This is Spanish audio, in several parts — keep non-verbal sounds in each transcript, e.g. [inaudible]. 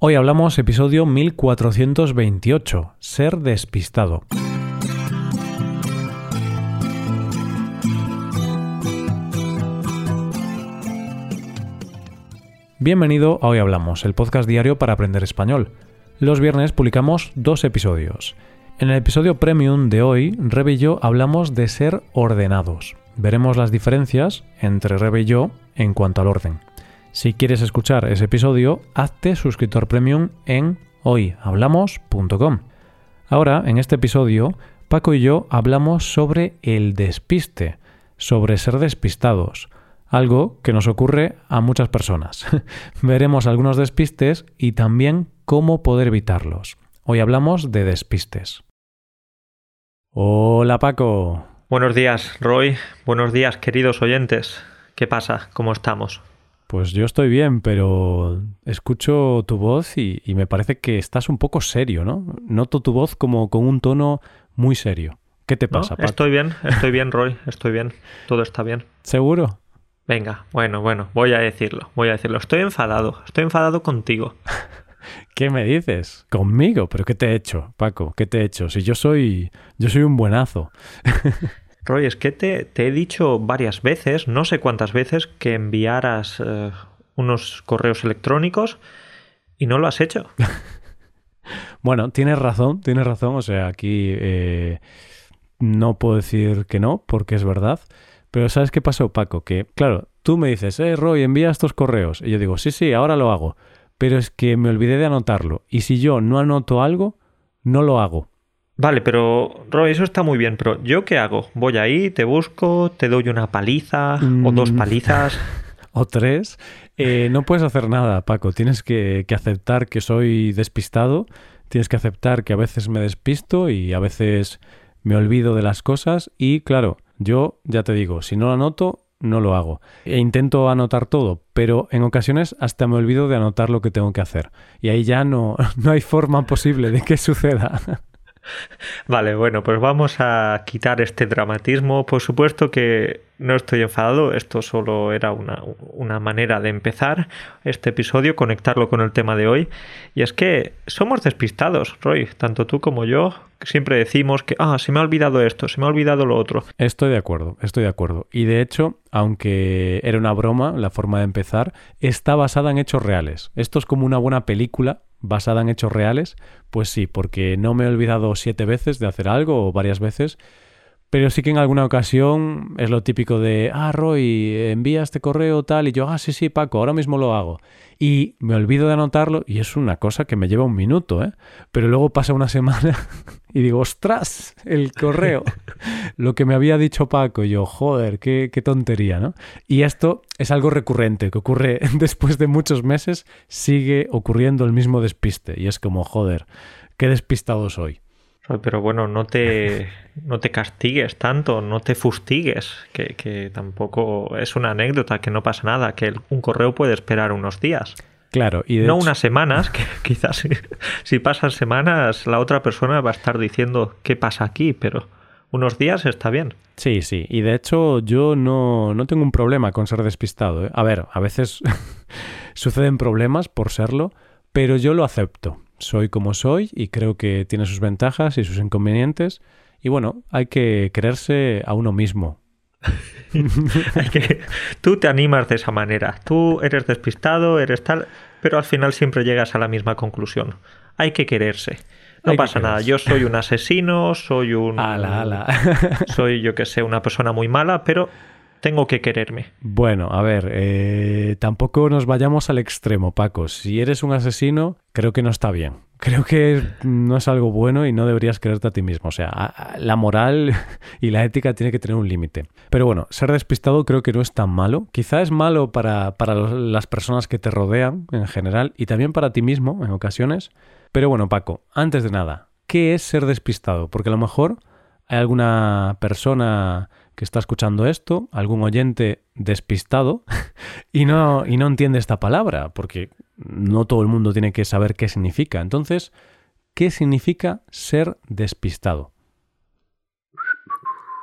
Hoy hablamos episodio 1428, Ser despistado. Bienvenido a Hoy Hablamos, el podcast diario para aprender español. Los viernes publicamos dos episodios. En el episodio premium de hoy, Rebe y yo hablamos de ser ordenados. Veremos las diferencias entre Rebe y yo en cuanto al orden. Si quieres escuchar ese episodio, hazte suscriptor premium en hoyhablamos.com. Ahora, en este episodio, Paco y yo hablamos sobre el despiste, sobre ser despistados, algo que nos ocurre a muchas personas. [laughs] Veremos algunos despistes y también cómo poder evitarlos. Hoy hablamos de despistes. Hola Paco. Buenos días, Roy. Buenos días, queridos oyentes. ¿Qué pasa? ¿Cómo estamos? Pues yo estoy bien, pero escucho tu voz y, me parece que estás un poco serio, ¿no? Noto tu voz como con un tono muy serio. ¿Qué te pasa, Paco? Estoy bien, estoy bien, Roy. Estoy bien. Todo está bien. ¿Seguro? Venga, bueno, bueno, voy a decirlo, voy a decirlo. Estoy enfadado, estoy enfadado contigo. [laughs] ¿Qué me dices? ¿Conmigo? ¿Pero qué te he hecho, Paco? ¿Qué te he hecho? Si yo soy. yo soy un buenazo. [laughs] Roy, es que te, he dicho varias veces, no sé cuántas veces, que enviaras eh, unos correos electrónicos y no lo has hecho. [laughs] bueno, tienes razón, tienes razón. O sea, aquí eh, no puedo decir que no, porque es verdad. Pero ¿sabes qué pasó, Paco? Que, claro, tú me dices, eh, Roy, envía estos correos. Y yo digo, sí, sí, ahora lo hago pero es que me olvidé de anotarlo. Y si yo no anoto algo, no lo hago. Vale, pero Roy, eso está muy bien, pero ¿yo qué hago? Voy ahí, te busco, te doy una paliza o dos mm. palizas. [laughs] o tres. Eh, no puedes hacer nada, Paco. Tienes que, que aceptar que soy despistado. Tienes que aceptar que a veces me despisto y a veces me olvido de las cosas. Y claro, yo ya te digo, si no lo anoto, no lo hago. E intento anotar todo, pero en ocasiones hasta me olvido de anotar lo que tengo que hacer. Y ahí ya no, [laughs] no hay forma posible de que suceda. [laughs] Vale, bueno, pues vamos a quitar este dramatismo. Por supuesto que no estoy enfadado, esto solo era una, una, manera de empezar este episodio, conectarlo con el tema de hoy. Y es que somos despistados, Roy, tanto tú como yo. Siempre decimos que, ah, se me ha olvidado esto, se me ha olvidado lo otro. Estoy de acuerdo, estoy de acuerdo. Y de hecho, aunque era una broma la forma de empezar, está basada en hechos reales. Esto es como una buena película basada en hechos reales. Pues sí, porque no me he olvidado siete veces de hacer algo o varias veces pero sí que en alguna ocasión es lo típico de, ah, Roy, envía este correo tal, y yo, ah, sí, sí, Paco, ahora mismo lo hago. Y me olvido de anotarlo y es una cosa que me lleva un minuto, ¿eh? Pero luego pasa una semana [laughs] y digo, ostras, el correo, [laughs] lo que me había dicho Paco, y yo, joder, qué, qué tontería, ¿no? Y esto es algo recurrente, que ocurre [laughs] después de muchos meses, sigue ocurriendo el mismo despiste, y es como, joder, qué despistado soy. Pero bueno, no te, no te castigues tanto, no te fustigues, que, tampoco es una anécdota, que no pasa nada, que un correo puede esperar unos días. Claro, y no unas semanas, [laughs] que quizás si, pasan semanas la otra persona va a estar diciendo qué pasa aquí, pero unos días está bien. Sí, sí, y de hecho yo no, no tengo un problema con ser despistado. ¿eh? A ver, a veces [laughs] suceden problemas por serlo, pero yo lo acepto soy como soy y creo que tiene sus ventajas y sus inconvenientes. Y bueno, hay que creerse a uno mismo. [laughs] tú te animas de esa manera. Tú eres despistado, eres tal, pero al final siempre llegas a la misma conclusión. Hay que quererse. No pasa nada. Yo soy un asesino, soy un. Ala, ala. soy, yo que sé, una persona muy mala, pero tengo que quererme. Bueno, a ver, eh, tampoco nos vayamos al extremo, Paco. Si eres un asesino, creo que no está bien. Creo que no es algo bueno y no deberías quererte a ti mismo. O sea, la moral [laughs] y la ética tiene que tener un límite. Pero bueno, ser despistado creo que no es tan malo. Quizá es malo para, para las personas que te rodean en general y también para ti mismo en ocasiones. Pero bueno, Paco, antes de nada, ¿qué es ser despistado? Porque a lo mejor hay alguna persona que está escuchando esto, algún oyente despistado, [laughs] y no, y no entiende esta palabra, porque no todo el mundo tiene que saber qué significa. Entonces, ¿qué significa ser despistado?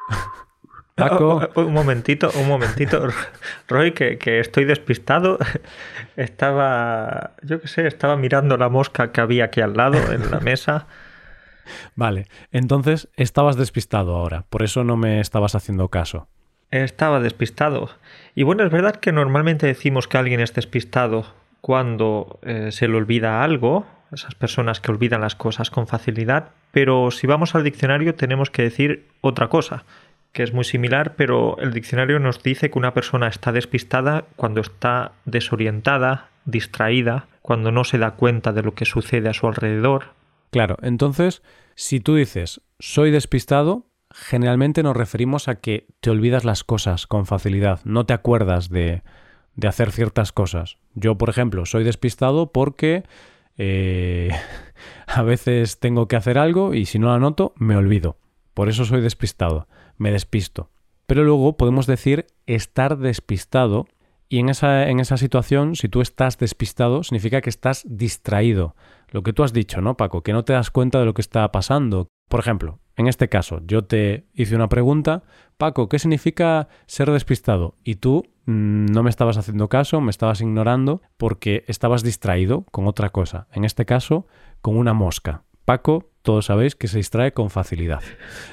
[laughs] Paco. Oh, [laughs] oh, un momentito, un momentito. Roy, que, que estoy despistado. Estaba, yo qué sé, estaba mirando la mosca que había aquí al lado en la mesa. [laughs] Vale, entonces estabas despistado ahora, por eso no me estabas haciendo caso. Estaba despistado. Y bueno, es verdad que normalmente decimos que alguien es despistado cuando eh, se le olvida algo, esas personas que olvidan las cosas con facilidad, pero si vamos al diccionario tenemos que decir otra cosa, que es muy similar, pero el diccionario nos dice que una persona está despistada cuando está desorientada, distraída, cuando no se da cuenta de lo que sucede a su alrededor. Claro, entonces, si tú dices soy despistado, generalmente nos referimos a que te olvidas las cosas con facilidad, no te acuerdas de, hacer ciertas cosas. Yo, por ejemplo, soy despistado porque eh, [laughs] a veces tengo que hacer algo y si no lo anoto, me olvido. Por eso soy despistado, me despisto. Pero luego podemos decir estar despistado y en esa situación, si tú estás despistado, significa que estás distraído. Lo que tú has dicho, ¿no, Paco? Que no te das cuenta de lo que está pasando. Por ejemplo, en este caso, yo te hice una pregunta, Paco, ¿qué significa ser despistado? Y tú mm, no me estabas haciendo caso, me estabas ignorando porque estabas distraído con otra cosa. En este caso, con una mosca. Paco, todos sabéis que se distrae con facilidad.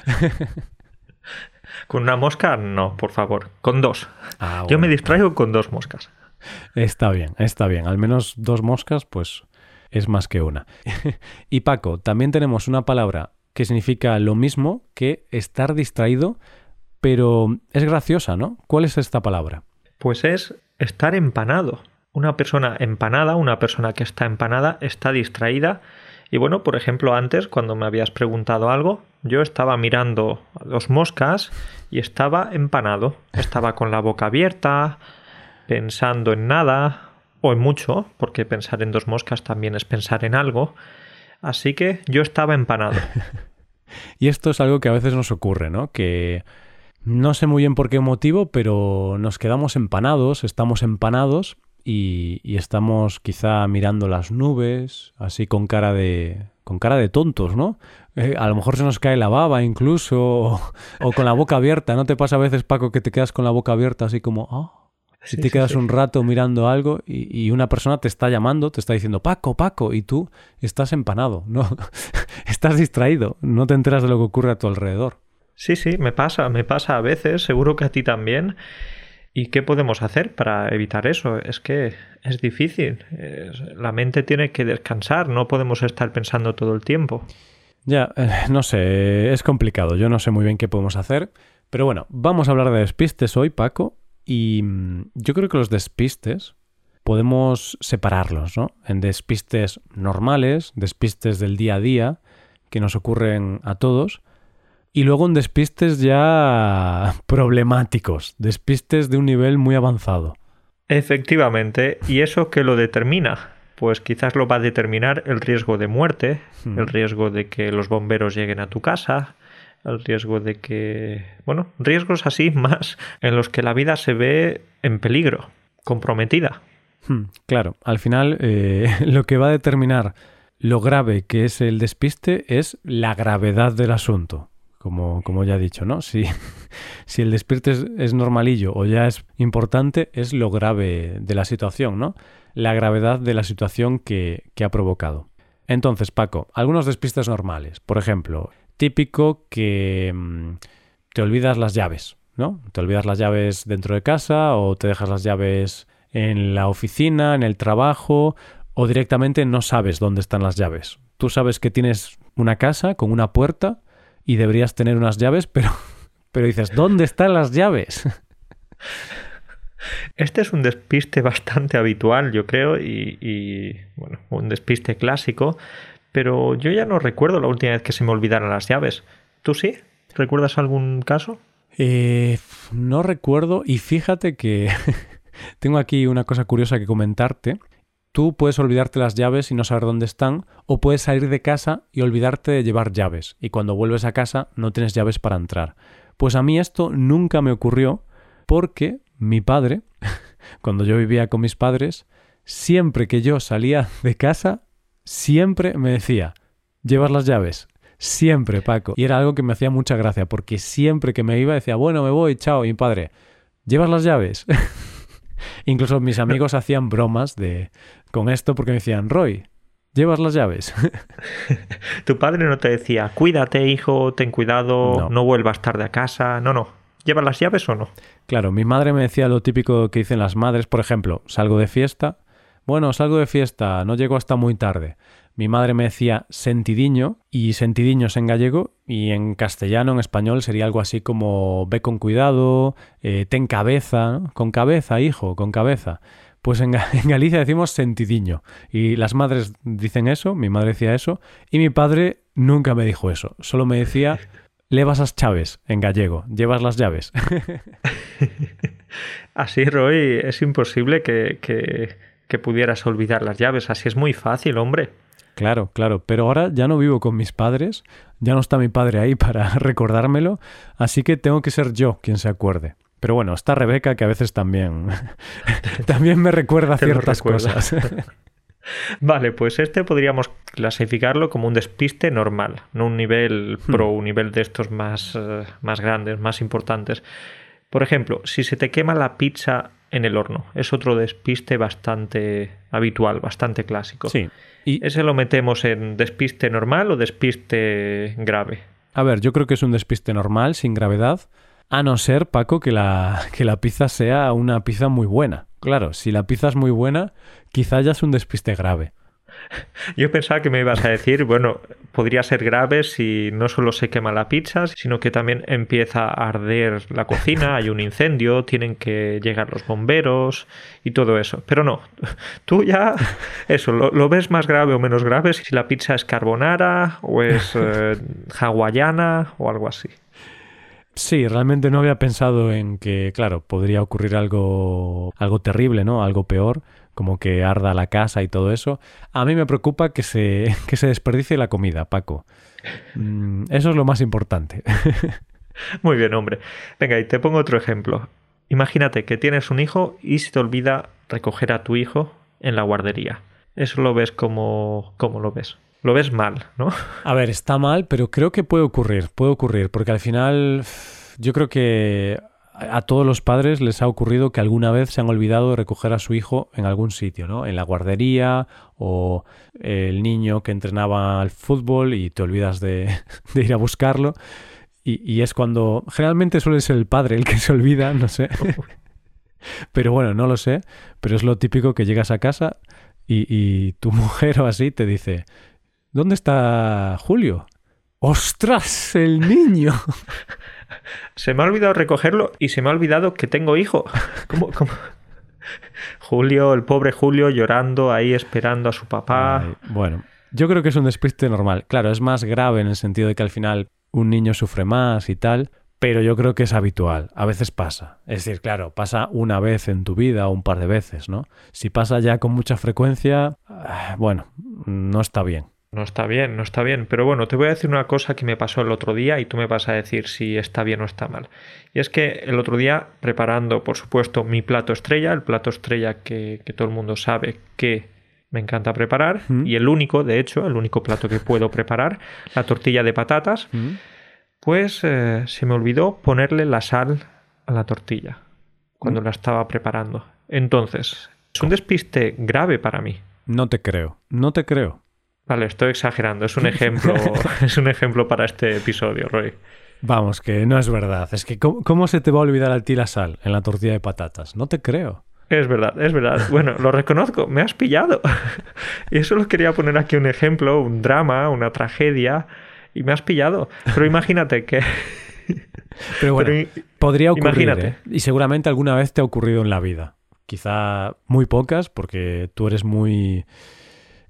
[laughs] con una mosca, no, por favor, con dos. Ah, yo me distraigo con dos moscas. Está bien, está bien. Al menos dos moscas, pues es más que una. y Paco, también tenemos una palabra que significa lo mismo que estar distraído, pero es graciosa, ¿no? ¿Cuál es esta palabra? Pues es estar empanado. Una persona empanada, una persona que está empanada, está distraída. Y bueno, por ejemplo, antes, cuando me habías preguntado algo, yo estaba mirando dos moscas y estaba empanado. Estaba con la boca abierta, pensando en nada, o en mucho, porque pensar en dos moscas también es pensar en algo. Así que yo estaba empanado. [laughs] y esto es algo que a veces nos ocurre, ¿no? Que no sé muy bien por qué motivo, pero nos quedamos empanados, estamos empanados y, estamos quizá mirando las nubes, así con cara de, con cara de tontos, ¿no? Eh, a lo mejor se nos cae la baba incluso, o, o, con la boca abierta. ¿No te pasa a veces, Paco, que te quedas con la boca abierta así como, ah, si te quedas un rato mirando algo y, una persona te está llamando, te está diciendo Paco, Paco, y tú estás empanado, no, [laughs] estás distraído, no te enteras de lo que ocurre a tu alrededor. Sí, sí, me pasa, me pasa a veces, seguro que a ti también. ¿Y qué podemos hacer para evitar eso? Es que es difícil. la mente tiene que descansar, no podemos estar pensando todo el tiempo. Ya, eh, no sé, es complicado, yo no sé muy bien qué podemos hacer. Pero bueno, vamos a hablar de despistes hoy, Paco, y mm, yo creo que los despistes podemos separarlos, ¿no? En despistes normales, despistes del día a día, que nos ocurren a todos, y luego en despistes ya [laughs] problemáticos, despistes de un nivel muy avanzado. Efectivamente, ¿y eso qué lo determina? Pues quizás lo va a determinar el riesgo de muerte, hmm. el riesgo de que los bomberos lleguen a tu casa, el riesgo de que, bueno, riesgos así [laughs] más en los que la vida se ve en peligro, comprometida. Hmm, claro, al final eh, [laughs] lo que va a determinar lo grave que es el despiste es la gravedad del asunto. Como, como ya he dicho, ¿no? Si, [laughs] si el despiste es, normalillo o ya es importante, es lo grave de la situación, ¿no? La gravedad de la situación que, que ha provocado. Entonces, Paco, algunos despistes normales. Por ejemplo, típico que mm, te olvidas las llaves, ¿no? Te olvidas las llaves dentro de casa o te dejas las llaves en la oficina, en el trabajo o directamente no sabes dónde están las llaves. Tú sabes que tienes una casa con una puerta y deberías tener unas llaves, pero, [laughs] pero dices, ¿dónde están las llaves? [laughs] Este es un despiste bastante habitual, yo creo, y, y, bueno, un despiste clásico, pero yo ya no recuerdo la última vez que se me olvidaron las llaves. ¿Tú sí? ¿Recuerdas algún caso? Eh, no recuerdo y fíjate que [laughs] tengo aquí una cosa curiosa que comentarte. Tú puedes olvidarte las llaves y no saber dónde están, o puedes salir de casa y olvidarte de llevar llaves, y cuando vuelves a casa no tienes llaves para entrar. Pues a mí esto nunca me ocurrió porque mi padre, [laughs] cuando yo vivía con mis padres, siempre que yo salía de casa siempre me decía, ¿llevas las llaves? Siempre, Paco. Y era algo que me hacía mucha gracia, porque siempre que me iba decía, bueno, me voy, chao. Y mi padre, ¿llevas las llaves? [laughs] Incluso mis amigos [laughs] hacían bromas de con esto porque me decían, Roy, ¿llevas las llaves? [laughs] tu padre no te decía, cuídate, hijo, ten cuidado, no, no vuelvas tarde a casa. No, no. ¿Llevas las llaves o no? Claro, mi madre me decía lo típico que dicen las madres, por ejemplo, salgo de fiesta. Bueno, salgo de fiesta, no llego hasta muy tarde. Mi madre me decía sentidiño y sentidiños en gallego y en castellano, en español sería algo así como ve con cuidado, eh, ten cabeza, con cabeza, hijo, con cabeza. Pues [laughs] en, Galicia decimos sentidiño y las madres dicen eso, mi madre decía eso y mi padre nunca me dijo eso, solo me decía levas las chaves en gallego, llevas las llaves. [laughs] [laughs] Así, Roy, es imposible que, que pudieras olvidar las llaves, así es muy fácil, hombre. Claro, claro, pero ahora ya no vivo con mis padres, ya no está mi padre ahí [laughs] para recordármelo, así que tengo que ser yo quien se acuerde. Pero bueno, está Rebeca que a veces también [laughs] también me recuerda [laughs] ciertas cosas. Vale, pues este podríamos clasificarlo como un despiste normal, no un nivel hmm. pro, un nivel de estos más, uh, más grandes, más importantes. Por ejemplo, si se te quema la pizza en el horno, es otro despiste bastante habitual, bastante clásico. Sí. ¿Y ese lo metemos en despiste normal o despiste grave? A ver, yo creo que es un despiste normal, sin gravedad, a no ser, Paco, que la, que la pizza sea una pizza muy buena. Claro, si la pizza es muy buena, quizá ya es un despiste grave. [laughs] Yo pensaba que me ibas a decir, bueno, podría ser grave si no solo se quema la pizza, sino que también empieza a arder la cocina, hay un incendio, tienen que llegar los bomberos y todo eso. Pero no, [laughs] tú ya eso, lo, ves más grave o menos grave si la pizza es carbonara o es [laughs] eh, hawaiana o algo así. Sí, realmente no había pensado en que, claro, podría ocurrir algo, algo terrible, ¿no? Algo peor como que arda la casa y todo eso. A mí me preocupa que se, [laughs] que se desperdicie la comida, Paco. Mm, eso es lo más importante. [laughs] Muy bien, hombre. Venga, y te pongo otro ejemplo. Imagínate que tienes un hijo y se te olvida recoger a tu hijo en la guardería. Eso lo ves como... ¿Cómo lo ves? Lo ves mal, ¿no? A ver, está mal, pero creo que puede ocurrir, puede ocurrir, porque al final yo creo que a todos los padres les ha ocurrido que alguna vez se han olvidado de recoger a su hijo en algún sitio, ¿no? En la guardería o el niño que entrenaba al fútbol y te olvidas de, [laughs] ir a buscarlo. Y, es cuando generalmente suele ser el padre el que se olvida, no sé. [laughs] pero bueno, no lo sé. Pero es lo típico que llegas a casa y, y tu mujer o así te dice, ¿dónde está Julio? ¡Ostras, el niño! [laughs] se me ha olvidado recogerlo y se me ha olvidado que tengo hijo. [laughs] ¿Cómo, Julio, el pobre Julio llorando ahí esperando a su papá. bueno, yo creo que es un despiste normal. Claro, es más grave en el sentido de que al final un niño sufre más y tal, pero yo creo que es habitual. A veces pasa. Es decir, claro, pasa una vez en tu vida o un par de veces, ¿no? Si pasa ya con mucha frecuencia, ah, bueno, no está bien. No está bien, no está bien. Pero bueno, te voy a decir una cosa que me pasó el otro día y tú me vas a decir si está bien o está mal. Y es que el otro día, preparando, por supuesto, mi plato estrella, el plato estrella que, todo el mundo sabe que me encanta preparar, y el único, de hecho, el único plato que puedo preparar, la tortilla de patatas, pues eh, se me olvidó ponerle la sal a la tortilla cuando la estaba preparando. Entonces, es un despiste grave para mí. No te creo, no te creo. Vale, estoy exagerando. Es un ejemplo, [laughs] es un ejemplo para este episodio, Roy. Vamos, que no es verdad. Es que ¿cómo, se te va a olvidar a ti la sal en la tortilla de patatas? No te creo. Es verdad, es verdad. Bueno, lo reconozco, me has pillado. [laughs] y eso lo quería poner aquí un ejemplo, un drama, una tragedia, y me has pillado. Pero imagínate que... [laughs] Pero bueno, podría ocurrir. ¿eh? Y seguramente alguna vez te ha ocurrido en la vida. Quizá muy pocas, porque tú eres muy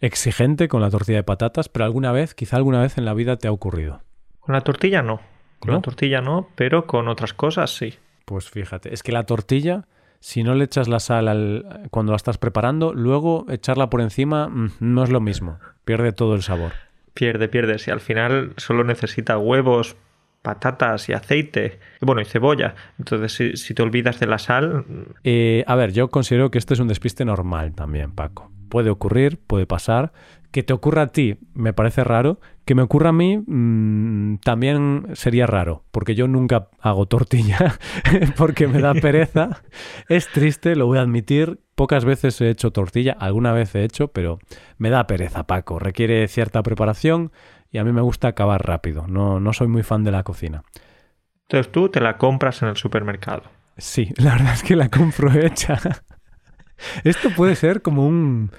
exigente con la tortilla de patatas, pero alguna vez, quizá alguna vez en la vida te ha ocurrido. Con la tortilla no. Con la tortilla no, pero con otras cosas sí. Pues fíjate, es que la tortilla, si no le echas la sal al, cuando la estás preparando, luego echarla por encima mm, no es lo mismo. Pierde todo el sabor. Pierde, pierde. Si al final solo necesita huevos, patatas y aceite, bueno, y cebolla. Entonces, si, te olvidas de la sal... Eh, a ver, yo considero que este es un despiste normal también, Paco puede ocurrir, puede pasar. Que te ocurra a ti me parece raro. Que me ocurra a mí mm, también sería raro, porque yo nunca hago tortilla, [laughs] porque me da pereza. [laughs] es triste, lo voy a admitir. Pocas veces he hecho tortilla, alguna vez he hecho, pero me da pereza, Paco. Requiere cierta preparación y a mí me gusta acabar rápido. No, no soy muy fan de la cocina. Entonces tú te la compras en el supermercado. Sí, [laughs] la verdad es que la compro hecha. Esto puede ser como un,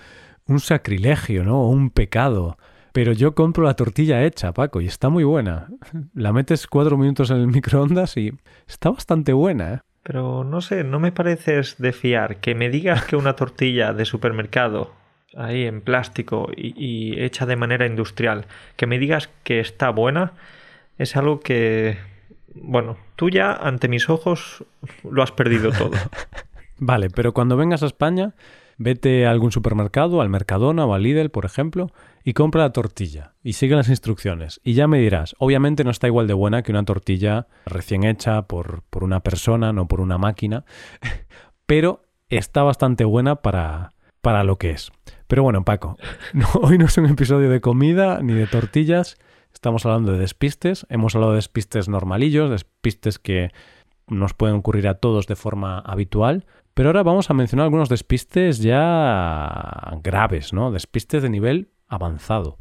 un sacrilegio, ¿no? O un pecado. Pero yo compro la tortilla hecha, Paco, y está muy buena. La metes cuatro minutos en el [laughs] microondas y está bastante buena, ¿eh? Pero no sé, no me pareces de fiar que me digas que una tortilla de supermercado, ahí en plástico y, y hecha de manera industrial, que me digas que está buena, es algo que, bueno, tú ya ante mis ojos lo has perdido todo. [laughs] Vale, pero cuando vengas a España, vete a algún supermercado, al Mercadona o al Lidl, por ejemplo, y compra la tortilla y sigue las instrucciones. Y ya me dirás, obviamente no está igual de buena que una tortilla recién hecha por, por una persona, no por una máquina, [laughs] pero está bastante buena para, para lo que es. Pero bueno, Paco, [laughs] hoy no es un episodio de comida ni de tortillas, estamos hablando de despistes, hemos hablado de despistes normalillos, despistes que nos pueden ocurrir a todos de forma habitual, pero ahora vamos a mencionar algunos despistes ya graves, ¿no? Despistes de nivel avanzado.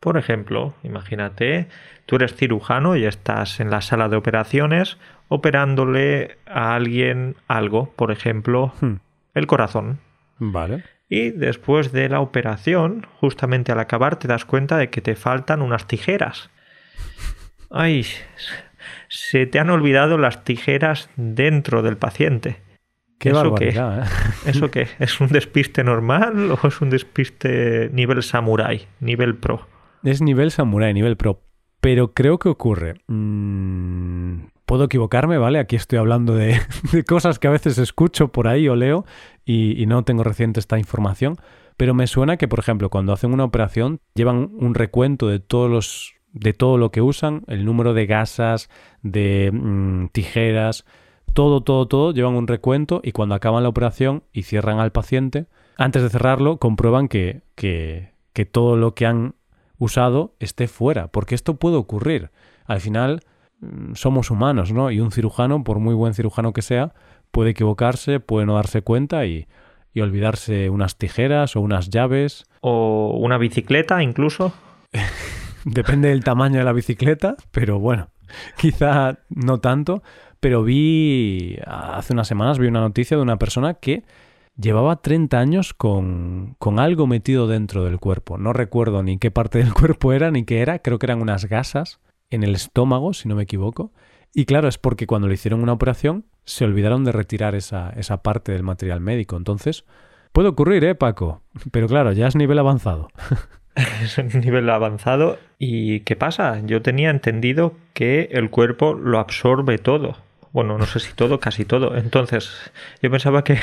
Por ejemplo, imagínate, tú eres cirujano y estás en la sala de operaciones operándole a alguien algo, por ejemplo, hmm. el corazón. Vale. Y después de la operación, justamente al acabar, te das cuenta de que te faltan unas tijeras. Ay, se te han olvidado las tijeras dentro del paciente. Qué ¿Eso qué? ¿eh? [laughs] ¿Eso qué? ¿Es un despiste normal o es un despiste nivel samurai, nivel pro? Es nivel samurai, nivel pro. Pero creo que ocurre. Mm, puedo equivocarme, ¿vale? Aquí estoy hablando [laughs] de, cosas que a veces escucho por ahí o leo y, y no tengo reciente esta información. Pero me suena que, por ejemplo, cuando hacen una operación, llevan un recuento de todos los de todo lo que usan, el número de gasas, de mm, tijeras, todo, todo, todo, llevan un recuento y cuando acaban la operación y cierran al paciente, antes de cerrarlo, comprueban que, que, que todo lo que han usado esté fuera, porque esto puede ocurrir. Al final mm, somos humanos, ¿no? Y un cirujano, por muy buen cirujano que sea, puede equivocarse, puede no darse cuenta y, y olvidarse unas tijeras o unas llaves. O una bicicleta incluso. [laughs] Depende del tamaño de la bicicleta, pero bueno, [laughs] quizá no tanto. Pero vi, hace unas semanas, vi una noticia de una persona que llevaba 30 años con, con algo metido dentro del cuerpo. No recuerdo ni qué parte del [laughs] cuerpo era ni qué era, creo que eran unas gasas en el estómago, si no me equivoco. Y claro, es porque cuando le hicieron una operación se olvidaron de retirar esa, esa parte del material médico. Entonces, puede ocurrir, ¿eh, Paco? Pero claro, ya es nivel avanzado. [laughs] es nivel avanzado. ¿Y qué pasa? Yo tenía entendido que el cuerpo lo absorbe todo. Bueno, no sé si todo, casi todo. Entonces, yo pensaba que,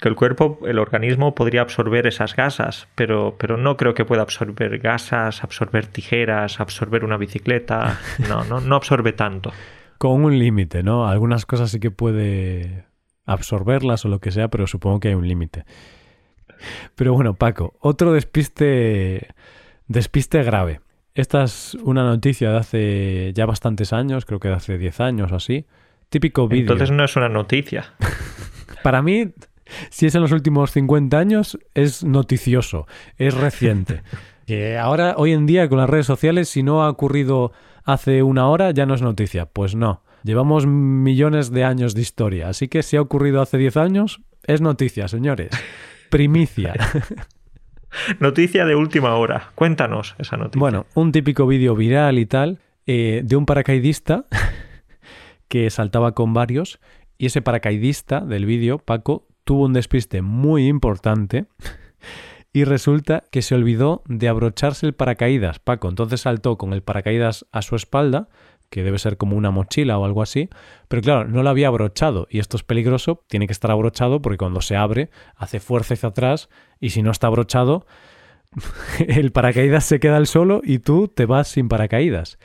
que, el cuerpo, el organismo podría absorber esas gasas, pero, pero no creo que pueda absorber gasas, absorber tijeras, absorber una bicicleta. [laughs] No, no, no absorbe tanto. Con un límite, ¿no? Algunas cosas sí que puede absorberlas o lo que sea, pero supongo que hay un límite. Pero bueno, Paco, otro despiste, despiste grave. Esta es una noticia de hace ya bastantes años, creo que de hace 10 años o así. Típico vídeo. Entonces no es una noticia. [laughs] Para mí, si es en los últimos 50 años, es noticioso, es reciente. [laughs] ahora, hoy en día, con las redes sociales, si no ha ocurrido hace una hora, ya no es noticia. Pues no. Llevamos millones de años de historia. Así que si ha ocurrido hace 10 años, es noticia, señores. [laughs] Primicia. noticia de última hora. Cuéntanos esa noticia. Bueno, un típico vídeo viral y tal eh, de un paracaidista que saltaba con varios y ese paracaidista del vídeo, Paco, tuvo un despiste muy importante y resulta que se olvidó de abrocharse el paracaídas, Paco. Entonces saltó con el paracaídas a su espalda, que debe ser como una mochila o algo así, pero claro, no lo había abrochado y esto es peligroso, tiene que estar abrochado porque cuando se abre hace fuerza hacia atrás y si no está abrochado [laughs] el paracaídas se queda al solo y tú te vas sin paracaídas.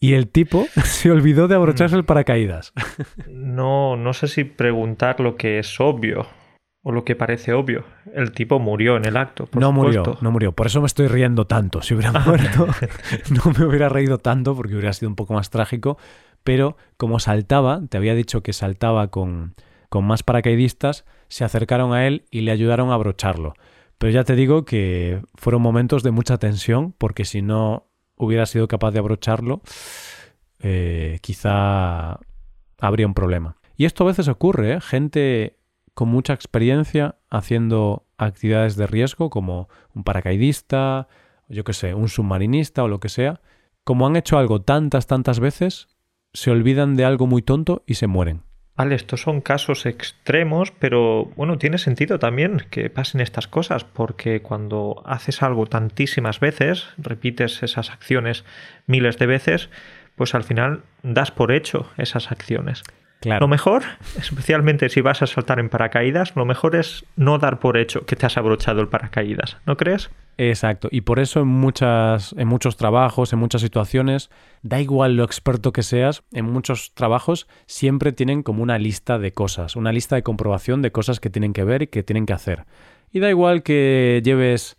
Y el tipo [laughs] se olvidó de abrocharse el paracaídas. No, no sé si preguntar lo que es obvio. o lo que parece obvio, el tipo murió en el acto. no murió, no murió. Por eso me estoy riendo tanto. Si hubiera muerto, [laughs] no me hubiera reído tanto porque hubiera sido un poco más trágico. Pero como saltaba, te había dicho que saltaba con, con más paracaidistas, se acercaron a él y le ayudaron a abrocharlo. Pero ya te digo que fueron momentos de mucha tensión porque si no hubiera sido capaz de abrocharlo, eh, quizá habría un problema. Y esto a veces ocurre, ¿eh? gente con mucha experiencia haciendo actividades de riesgo como un paracaidista, yo qué sé, un submarinista o lo que sea, como han hecho algo tantas, tantas veces, se olvidan de algo muy tonto y se mueren. Vale, estos son casos extremos, pero bueno, tiene sentido también que pasen estas cosas, porque cuando haces algo tantísimas veces, repites esas acciones miles de veces, pues al final das por hecho esas acciones. Lo mejor, especialmente si vas a saltar en paracaídas, lo mejor es no dar por hecho que te has abrochado el paracaídas, ¿no crees? Exacto, y por eso en, muchas, en muchos trabajos, en muchas situaciones, da igual lo experto que seas, en muchos trabajos siempre tienen como una lista de cosas, una lista de comprobación de cosas que tienen que ver y que tienen que hacer. Y da igual que lleves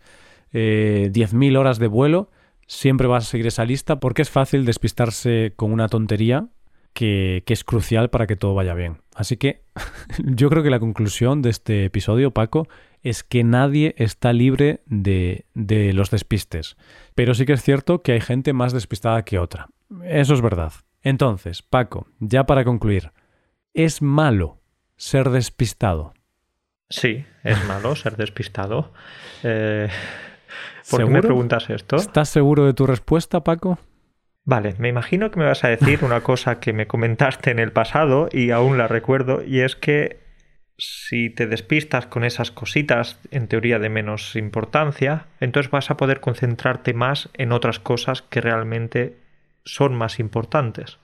eh, 10.000 horas de vuelo, siempre vas a seguir esa lista porque es fácil despistarse con una tontería que, es crucial para que todo vaya bien. Así que [laughs] yo creo que la conclusión de este episodio, Paco, es que nadie está libre de, de los despistes. Pero sí que es cierto que hay gente más despistada que otra. Eso es verdad. Entonces, Paco, ya para concluir, ¿es malo ser despistado? Sí, es malo [laughs] ser despistado. Eh, ¿Por qué me preguntas esto? ¿Estás seguro de tu respuesta, Paco? Vale, me imagino que me vas a decir una cosa que me comentaste en el pasado y aún la recuerdo, y es que si te despistas con esas cositas, en teoría de menos importancia, entonces vas a poder concentrarte más en otras cosas que realmente son más importantes.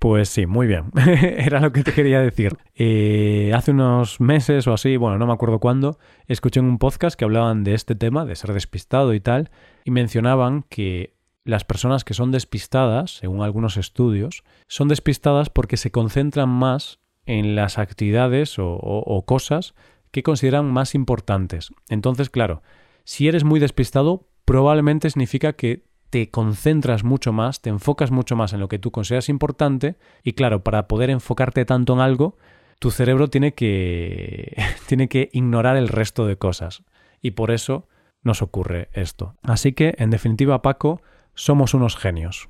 Pues sí, muy bien. [laughs] Era lo que te quería decir. Eh, hace unos meses o así, bueno, no me acuerdo cuándo, escuché en un podcast que hablaban de este tema, de ser despistado y tal, y mencionaban que las personas que son despistadas, según algunos estudios, son despistadas porque se concentran más en las actividades o, cosas que consideran más importantes. Entonces, claro, si eres muy despistado, probablemente significa que te concentras mucho más, te enfocas mucho más en lo que tú consideras importante y claro, para poder enfocarte tanto en algo, tu cerebro tiene que [laughs] tiene que ignorar el resto de cosas y por eso nos ocurre esto. Así que, en definitiva, Paco, somos unos genios.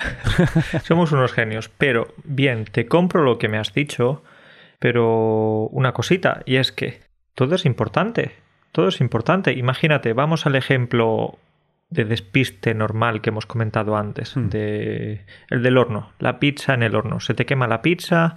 [laughs] somos unos genios, pero bien, te compro lo que me has dicho, pero una cosita, y es que todo es importante, todo es importante. Imagínate, vamos al ejemplo de despiste normal que hemos comentado antes, hmm. de el del horno, la pizza en el horno. Se te quema la pizza,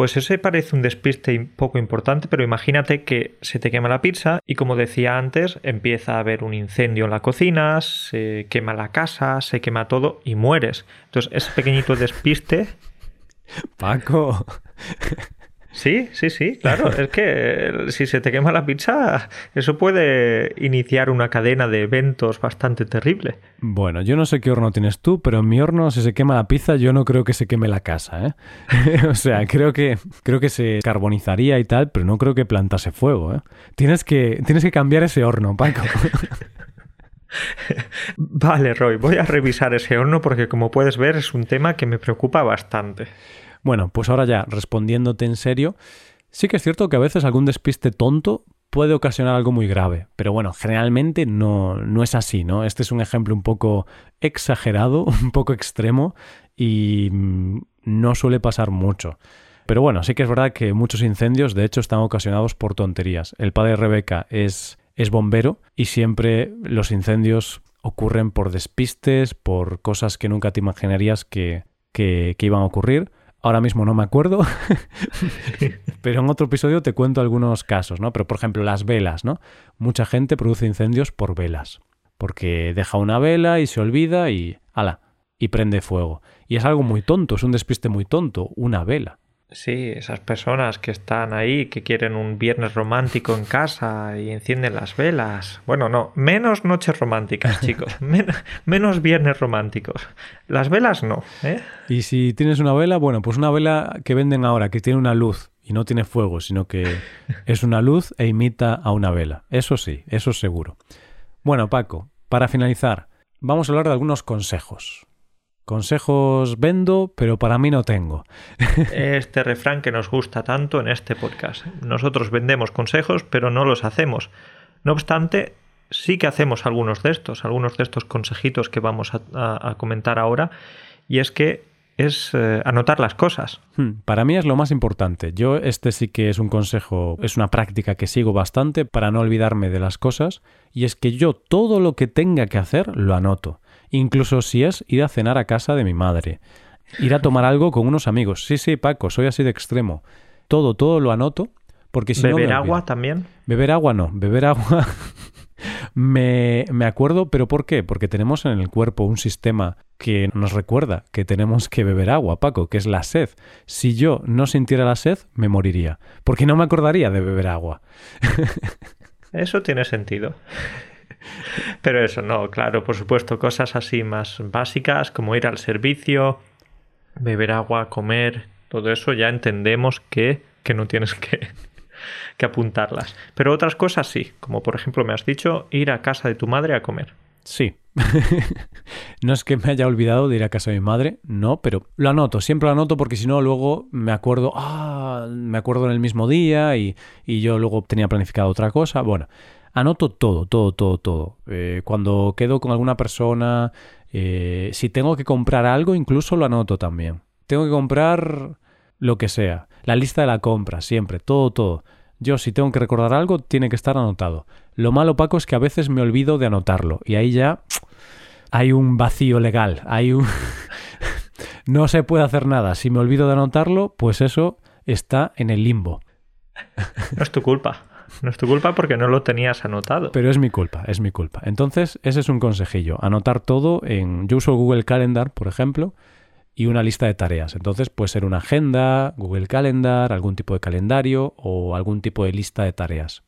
pues ese parece un despiste poco importante, pero imagínate que se te quema la pizza y como decía antes, empieza a haber un incendio en la cocina, se quema la casa, se quema todo y mueres. Entonces ese pequeñito despiste... Paco. Sí, sí, sí, claro. [laughs] Es que si se te quema la pizza, eso puede iniciar una cadena de eventos bastante terrible. Bueno, yo no sé qué horno tienes tú, pero en mi horno, si se quema la pizza, yo no creo que se queme la casa, ¿eh? [laughs] o sea, creo que, creo que se carbonizaría y tal, pero no creo que plantase fuego, ¿eh? Tienes que, tienes que cambiar ese horno, Paco. [laughs] vale, Roy, voy a revisar ese horno porque como puedes ver es un tema que me preocupa bastante. Bueno, pues ahora ya, respondiéndote en serio, sí que es cierto que a veces algún despiste tonto puede ocasionar algo muy grave, pero bueno, generalmente no, no es así, ¿no? Este es un ejemplo un poco exagerado, [laughs] un poco extremo y mm, no suele pasar mucho. Pero bueno, sí que es verdad que muchos incendios de hecho están ocasionados por tonterías. El padre de Rebeca es, es bombero y siempre los incendios ocurren por despistes, por cosas que nunca te imaginarías que, que iban a ocurrir. Ahora mismo no me acuerdo, [laughs] pero en otro episodio te cuento algunos casos, ¿no? Pero por ejemplo, las velas, ¿no? Mucha gente produce incendios por velas, porque deja una vela y se olvida y ala, y prende fuego. Y es algo muy tonto, es un despiste muy tonto, una vela. Sí, esas personas que están ahí, que quieren un viernes romántico en casa y encienden las velas. Bueno, no, menos noches románticas, [laughs] chicos. menos viernes románticos. Las velas no, ¿eh? Y si tienes una vela, bueno, pues una vela que venden ahora, que tiene una luz y no tiene fuego, sino que [laughs] es una luz e imita a una vela. Eso sí, eso es seguro. Bueno, Paco, para finalizar, vamos a hablar de algunos consejos. Consejos vendo, pero para mí no tengo. [laughs] Este refrán que nos gusta tanto en este podcast. Nosotros vendemos consejos, pero no los hacemos. No obstante, sí que hacemos algunos de estos, algunos de estos consejitos que vamos a, comentar ahora, y es que es eh, anotar las cosas. Hmm, para mí es lo más importante. Yo este sí que es un consejo, es una práctica que sigo bastante para no olvidarme de las cosas, y es que yo todo lo que tenga que hacer lo anoto incluso si es ir a cenar a casa de mi madre, ir a tomar algo con unos amigos. Sí, sí, Paco, soy así de extremo. Todo, todo lo anoto, porque si ¿Beber no agua también? Beber agua no, beber agua [laughs] me, me acuerdo, pero ¿por qué? Porque tenemos en el cuerpo un sistema que nos recuerda que tenemos que beber agua, Paco, que es la sed. Si yo no sintiera la sed, me moriría, porque no me acordaría de beber agua. [laughs] Eso tiene sentido. [laughs] Pero eso, no, claro, por supuesto, cosas así más básicas como ir al servicio, beber agua, comer, todo eso ya entendemos que, que no tienes que, [laughs] que apuntarlas. Pero otras cosas sí, como por ejemplo me has dicho, ir a casa de tu madre a comer. Sí. [laughs] no es que me haya olvidado de ir a casa de mi madre, no, pero lo anoto, siempre lo anoto porque si no luego me acuerdo, ah, me acuerdo en el mismo día y, y yo luego tenía planificado otra cosa. Bueno, anoto todo, todo, todo, todo. Eh, cuando quedo con alguna persona, eh, si tengo que comprar algo, incluso lo anoto también. Tengo que comprar lo que sea. La lista de la compra, siempre, todo, todo. Yo si tengo que recordar algo, tiene que estar anotado. Lo malo, Paco, es que a veces me olvido de anotarlo. Y ahí ya hay un vacío legal. Hay un... [laughs] no se puede hacer nada. Si me olvido de anotarlo, pues eso está en el limbo. No es tu culpa. No es tu culpa porque no lo tenías anotado. Pero es mi culpa, es mi culpa. Entonces, ese es un consejillo. Anotar todo en... Yo uso Google Calendar, por ejemplo, y una lista de tareas. Entonces, puede ser una agenda, Google Calendar, algún tipo de calendario o algún tipo de lista de tareas.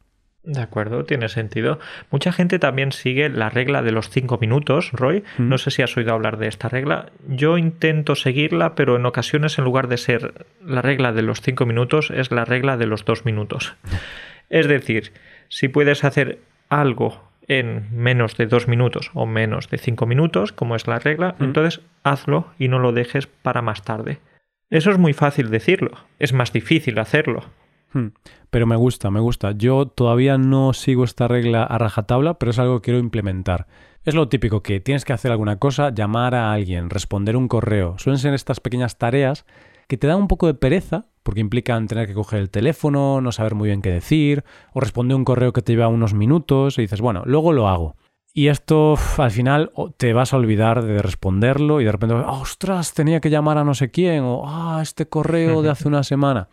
De acuerdo, tiene sentido. Mucha gente también sigue la regla de los cinco minutos, Roy. Mm. No sé si has oído hablar de esta regla. Yo intento seguirla, pero en ocasiones, en lugar de ser la regla de los cinco minutos, es la regla de los dos minutos. [laughs] Es decir, si puedes hacer algo en menos de dos minutos o menos de cinco minutos, como es la regla, entonces hazlo y no lo dejes para más tarde. Eso es muy fácil decirlo, es más difícil hacerlo. Hmm. Pero me gusta, me gusta. Yo todavía no sigo esta regla a rajatabla, pero es algo que quiero implementar. Es lo típico que tienes que hacer alguna cosa, llamar a alguien, responder un correo. Suelen ser estas pequeñas tareas que te dan un poco de pereza, porque implican tener que coger el teléfono, no saber muy bien qué decir, o responder un correo que te lleva unos minutos y dices, bueno, luego lo hago. Y esto al final te vas a olvidar de responderlo y de repente, ostras, tenía que llamar a no sé quién, o ah, este correo de hace una [laughs] semana.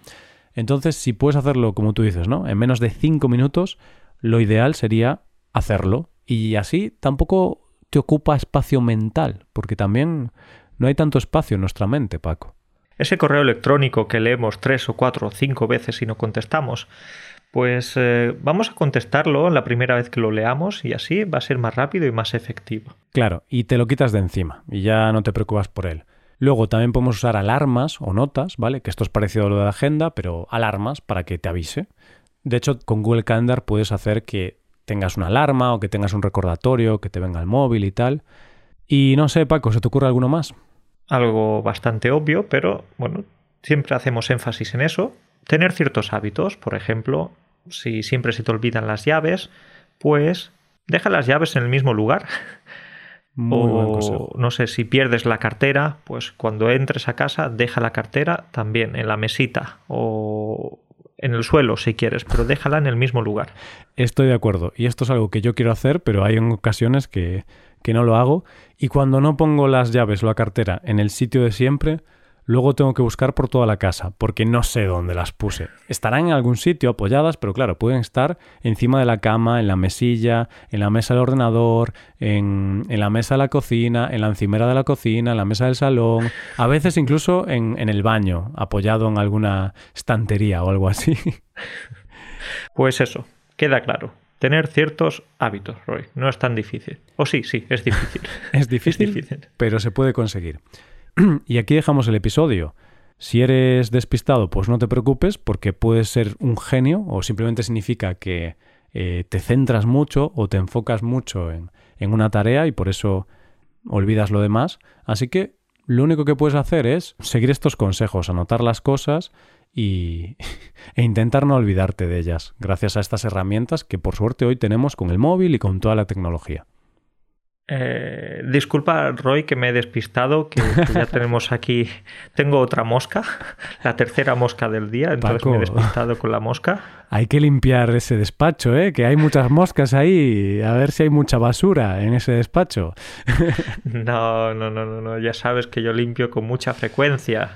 Entonces, si puedes hacerlo como tú dices, ¿no? En menos de cinco minutos, lo ideal sería hacerlo. Y así tampoco te ocupa espacio mental, porque también no hay tanto espacio en nuestra mente, Paco. Ese correo electrónico que leemos tres o cuatro o cinco veces y no contestamos, pues eh, vamos a contestarlo la primera vez que lo leamos y así va a ser más rápido y más efectivo. Claro, y te lo quitas de encima y ya no te preocupas por él. Luego también podemos usar alarmas o notas, ¿vale? Que esto es parecido a lo de la agenda, pero alarmas para que te avise. De hecho, con Google Calendar puedes hacer que tengas una alarma o que tengas un recordatorio, que te venga el móvil y tal. Y no sé, Paco, ¿se te ocurre alguno más? Algo bastante obvio, pero bueno, siempre hacemos énfasis en eso. Tener ciertos hábitos, por ejemplo, si siempre se te olvidan las llaves, pues deja las llaves en el mismo lugar. o no sé, si pierdes la cartera, pues cuando entres a casa, deja la cartera también en la mesita o en el suelo si quieres, pero déjala en el mismo lugar. Estoy de acuerdo. Y esto es algo que yo quiero hacer, pero hay ocasiones que que no lo hago, y cuando no pongo las llaves o la cartera en el sitio de siempre, luego tengo que buscar por toda la casa, porque no sé dónde las puse. Estarán en algún sitio apoyadas, pero claro, pueden estar encima de la cama, en la mesilla, en la mesa del ordenador, en, la mesa de la cocina, en la encimera de la cocina, en la mesa del salón, a veces incluso en, en el baño, apoyado en alguna estantería o algo así. [laughs] Pues eso, queda claro tener ciertos hábitos, Roy. No es tan difícil. O sí, sí, es difícil. [laughs] es difícil, pero se puede conseguir. [clears throat] y aquí dejamos el episodio. Si eres despistado, pues no te preocupes porque puedes ser un genio o simplemente significa que eh, te centras mucho o te enfocas mucho en, en una tarea y por eso olvidas lo demás. Así que lo único que puedes hacer es seguir estos consejos, anotar las cosas y, [laughs] e intentar no olvidarte de ellas, gracias a estas herramientas que por suerte hoy tenemos con el móvil y con toda la tecnología. Eh, disculpa, Roy, que me he despistado, que, ya [laughs] tenemos aquí. Tengo otra mosca, [laughs] la tercera mosca del día, entonces me he despistado con la mosca. Hay que limpiar ese despacho, ¿eh? que hay muchas moscas ahí, a ver si hay mucha basura en ese despacho. no, no, no, no, no, ya sabes que yo limpio con mucha frecuencia.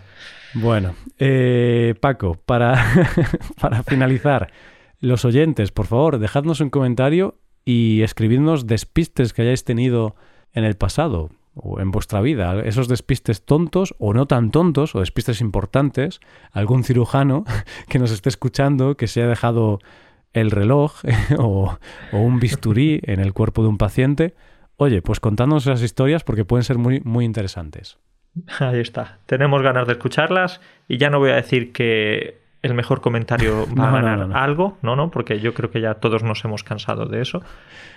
Bueno, eh, Paco, para, [laughs] para finalizar, los oyentes, por favor, dejadnos un comentario y escribidnos despistes que hayáis tenido en el pasado o en vuestra vida, esos despistes tontos o no tan tontos o despistes importantes, algún cirujano [laughs] que nos esté escuchando que se haya dejado el reloj [laughs] o, un bisturí en el cuerpo de un paciente. Oye, pues contadnos esas historias porque pueden ser muy, muy interesantes. [laughs] Ahí está. Tenemos ganas de escucharlas y ya no voy a decir que el mejor comentario [laughs] va a ganar algo, no, no, porque yo creo que ya todos nos hemos cansado de eso.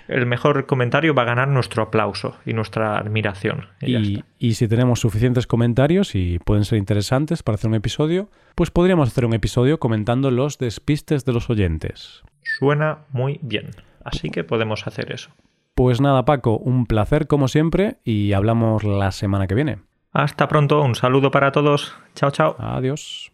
El mejor comentario va a ganar nuestro aplauso y nuestra admiración. Y, y, si tenemos suficientes comentarios y pueden ser interesantes para hacer un episodio, pues podríamos hacer un episodio comentando los despistes de los oyentes. Suena muy bien, así que podemos hacer eso. Pues nada, Paco, un placer como siempre y hablamos la semana que viene. Hasta pronto, un saludo para todos. Chao, chao. Adiós.